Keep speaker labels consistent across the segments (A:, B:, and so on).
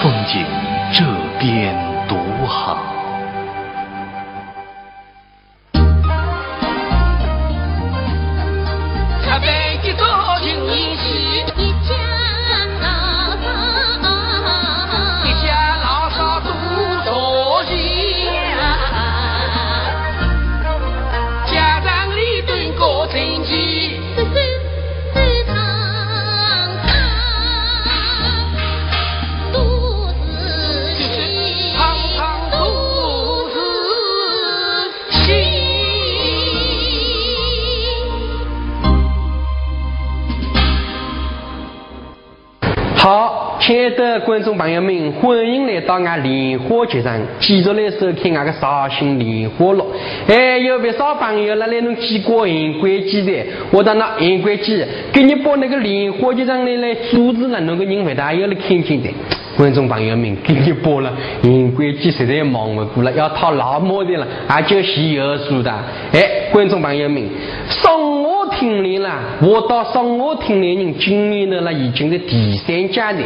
A: 风景这边独好。
B: 观众朋友们，欢迎来到俺莲花剧场，继续来收看俺个绍兴莲花乐。哎，有不少朋友来来弄几个银龟鸡的，我到那银龟鸡，给你把那个莲花节上来来组织了，弄个人回答要来看看的。观众朋友们，给你播了银龟鸡实在忙不过了，要套老母的了，还就洗油数的。哎，观众朋友们，上我听来了，我到上我听来人今年的了已经是第三家的。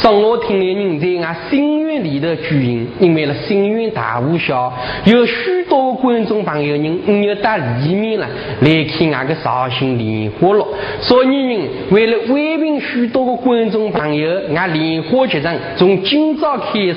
B: 上我听的人在俺心院里头举行，因为了心院大无小，有许多观众朋友人要到里面了来看俺个绍兴莲花落，所以人为了慰问许多个观众朋友，俺莲花集上从今朝开始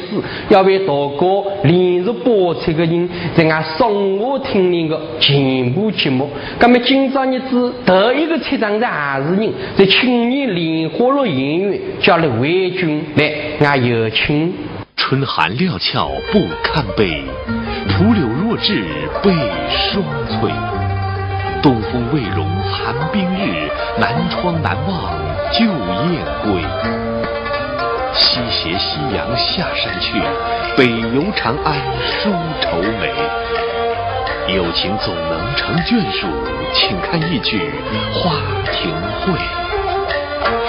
B: 要为大哥连续播出个人在俺上我听的个全部节目。那么今朝日子头一个出场的还是人，在青年莲花落演员叫了魏军。来，俺有请。
A: 春寒料峭不堪悲，徒留若至悲霜翠。东风未融寒冰日，南窗难望旧燕归。西斜夕阳下山去，北游长安书愁眉。有情总能成眷属，请看一曲《花亭会》。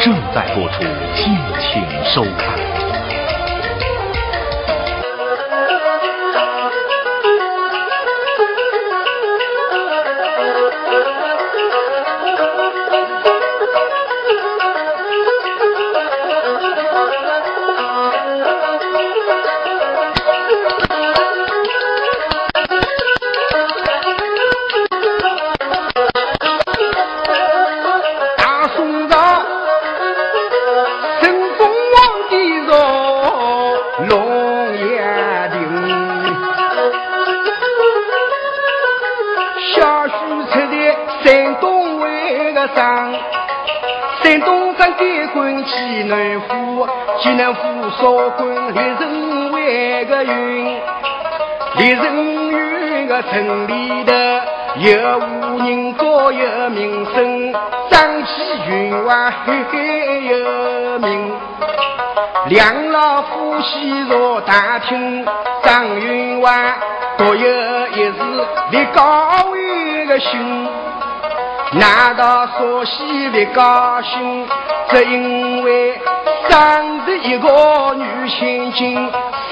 A: 正在播出，敬请收看。
C: 少管烈人为个云，烈人云个城里头有无人高有名声，张起云外赫赫有名。两老夫妻坐大厅，张云外独有一事立高位个心。难道说喜不高兴？只因为生一个女千金，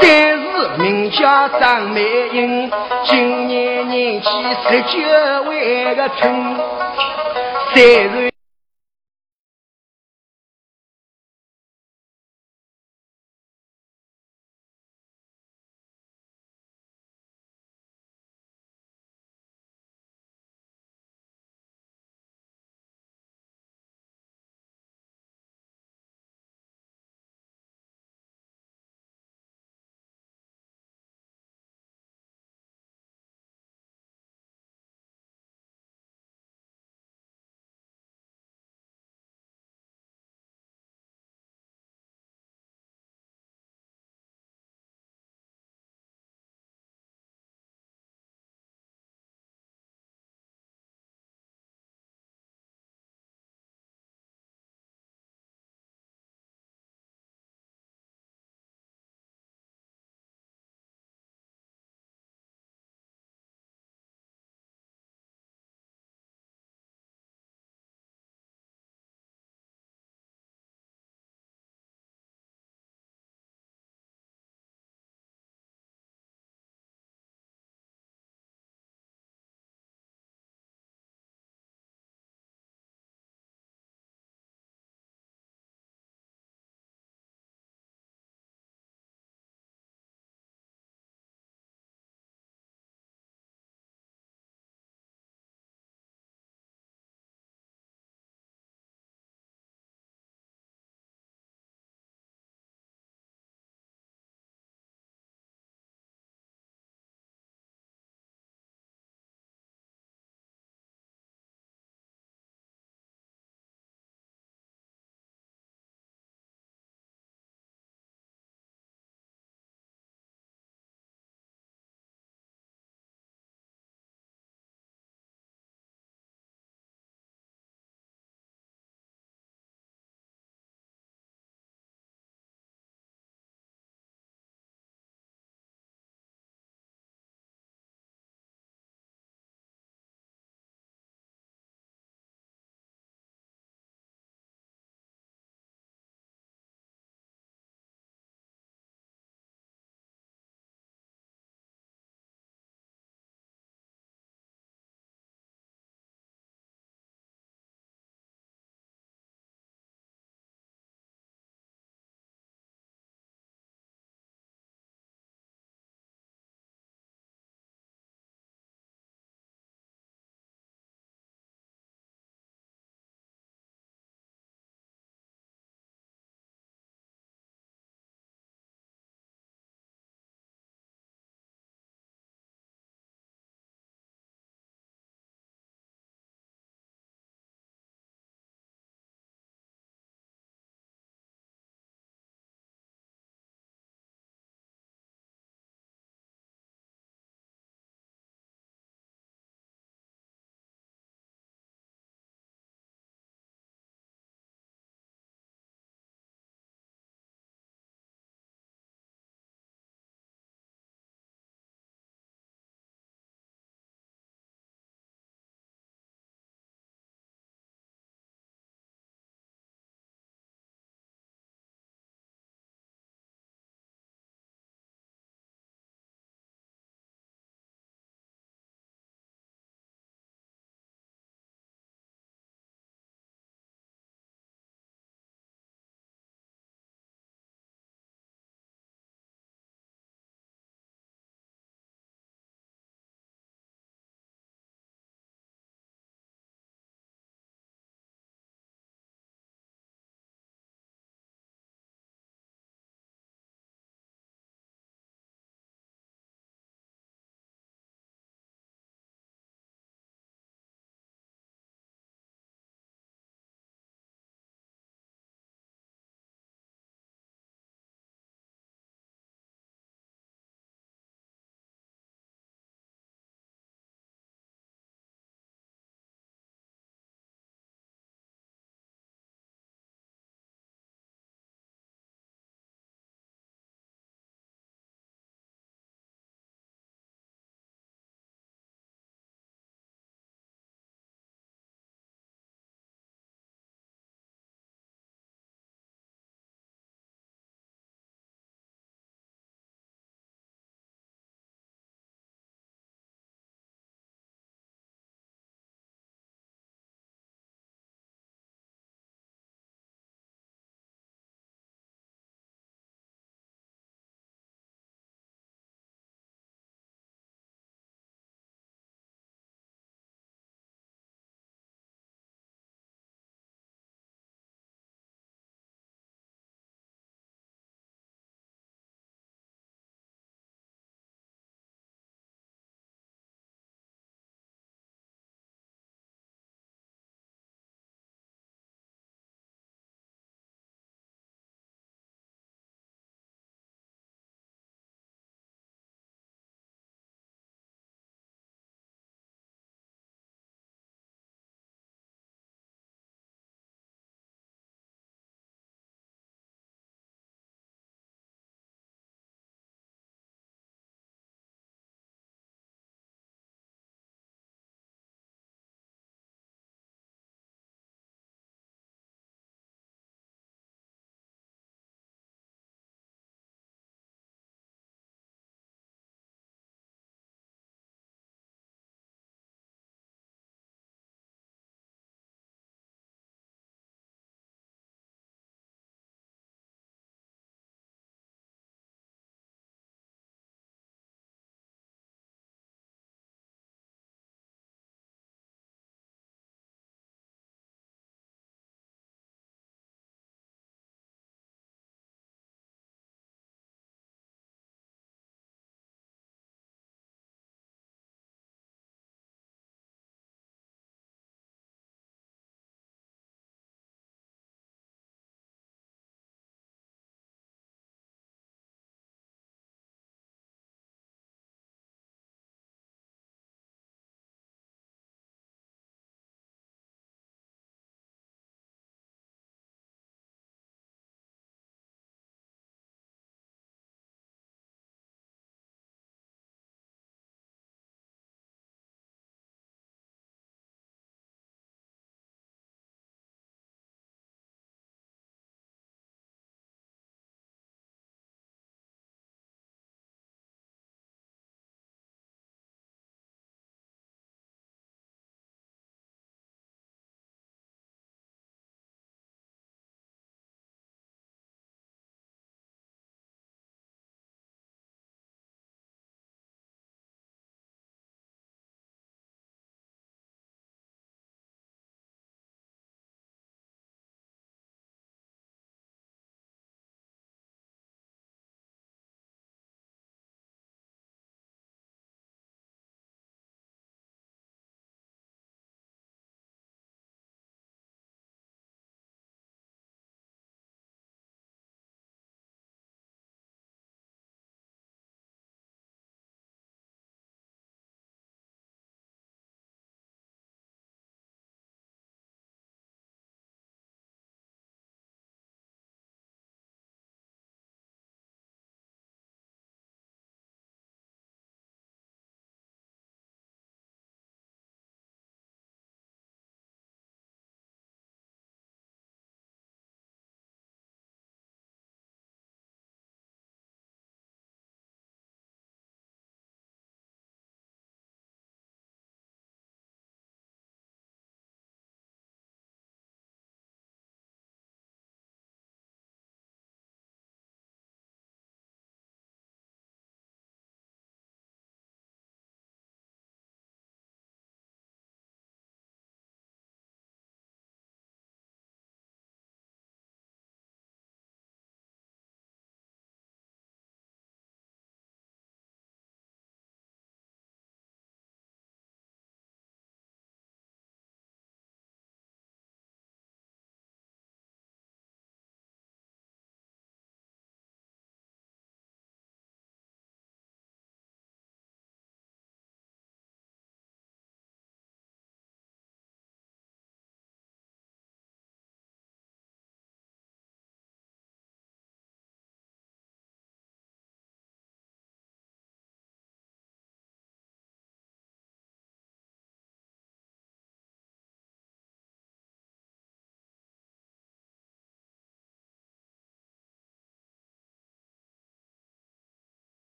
C: 三是名叫张美英，今年年纪十九，为个春，三岁。